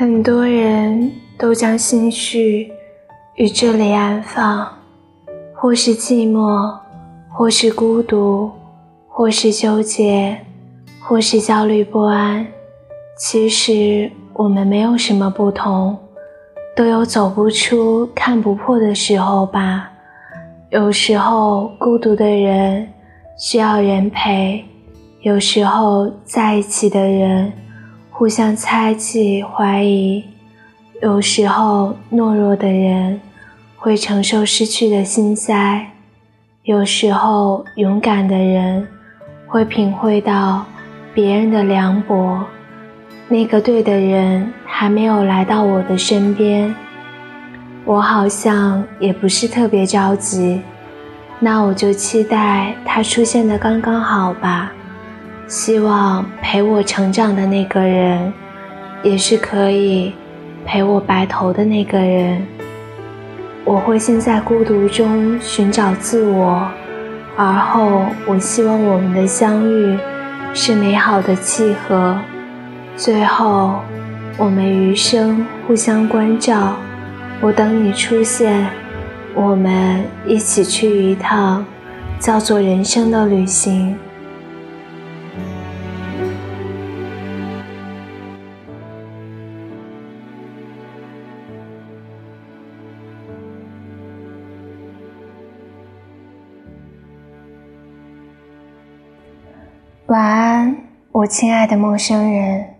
很多人都将心绪与这里安放，或是寂寞，或是孤独，或是纠结，或是焦虑不安。其实我们没有什么不同，都有走不出、看不破的时候吧。有时候孤独的人需要人陪，有时候在一起的人。互相猜忌、怀疑，有时候懦弱的人会承受失去的心塞；有时候勇敢的人会品会到别人的凉薄。那个对的人还没有来到我的身边，我好像也不是特别着急，那我就期待他出现的刚刚好吧。希望陪我成长的那个人，也是可以陪我白头的那个人。我会先在孤独中寻找自我，而后我希望我们的相遇是美好的契合。最后，我们余生互相关照。我等你出现，我们一起去一趟叫做人生的旅行。晚安，我亲爱的陌生人。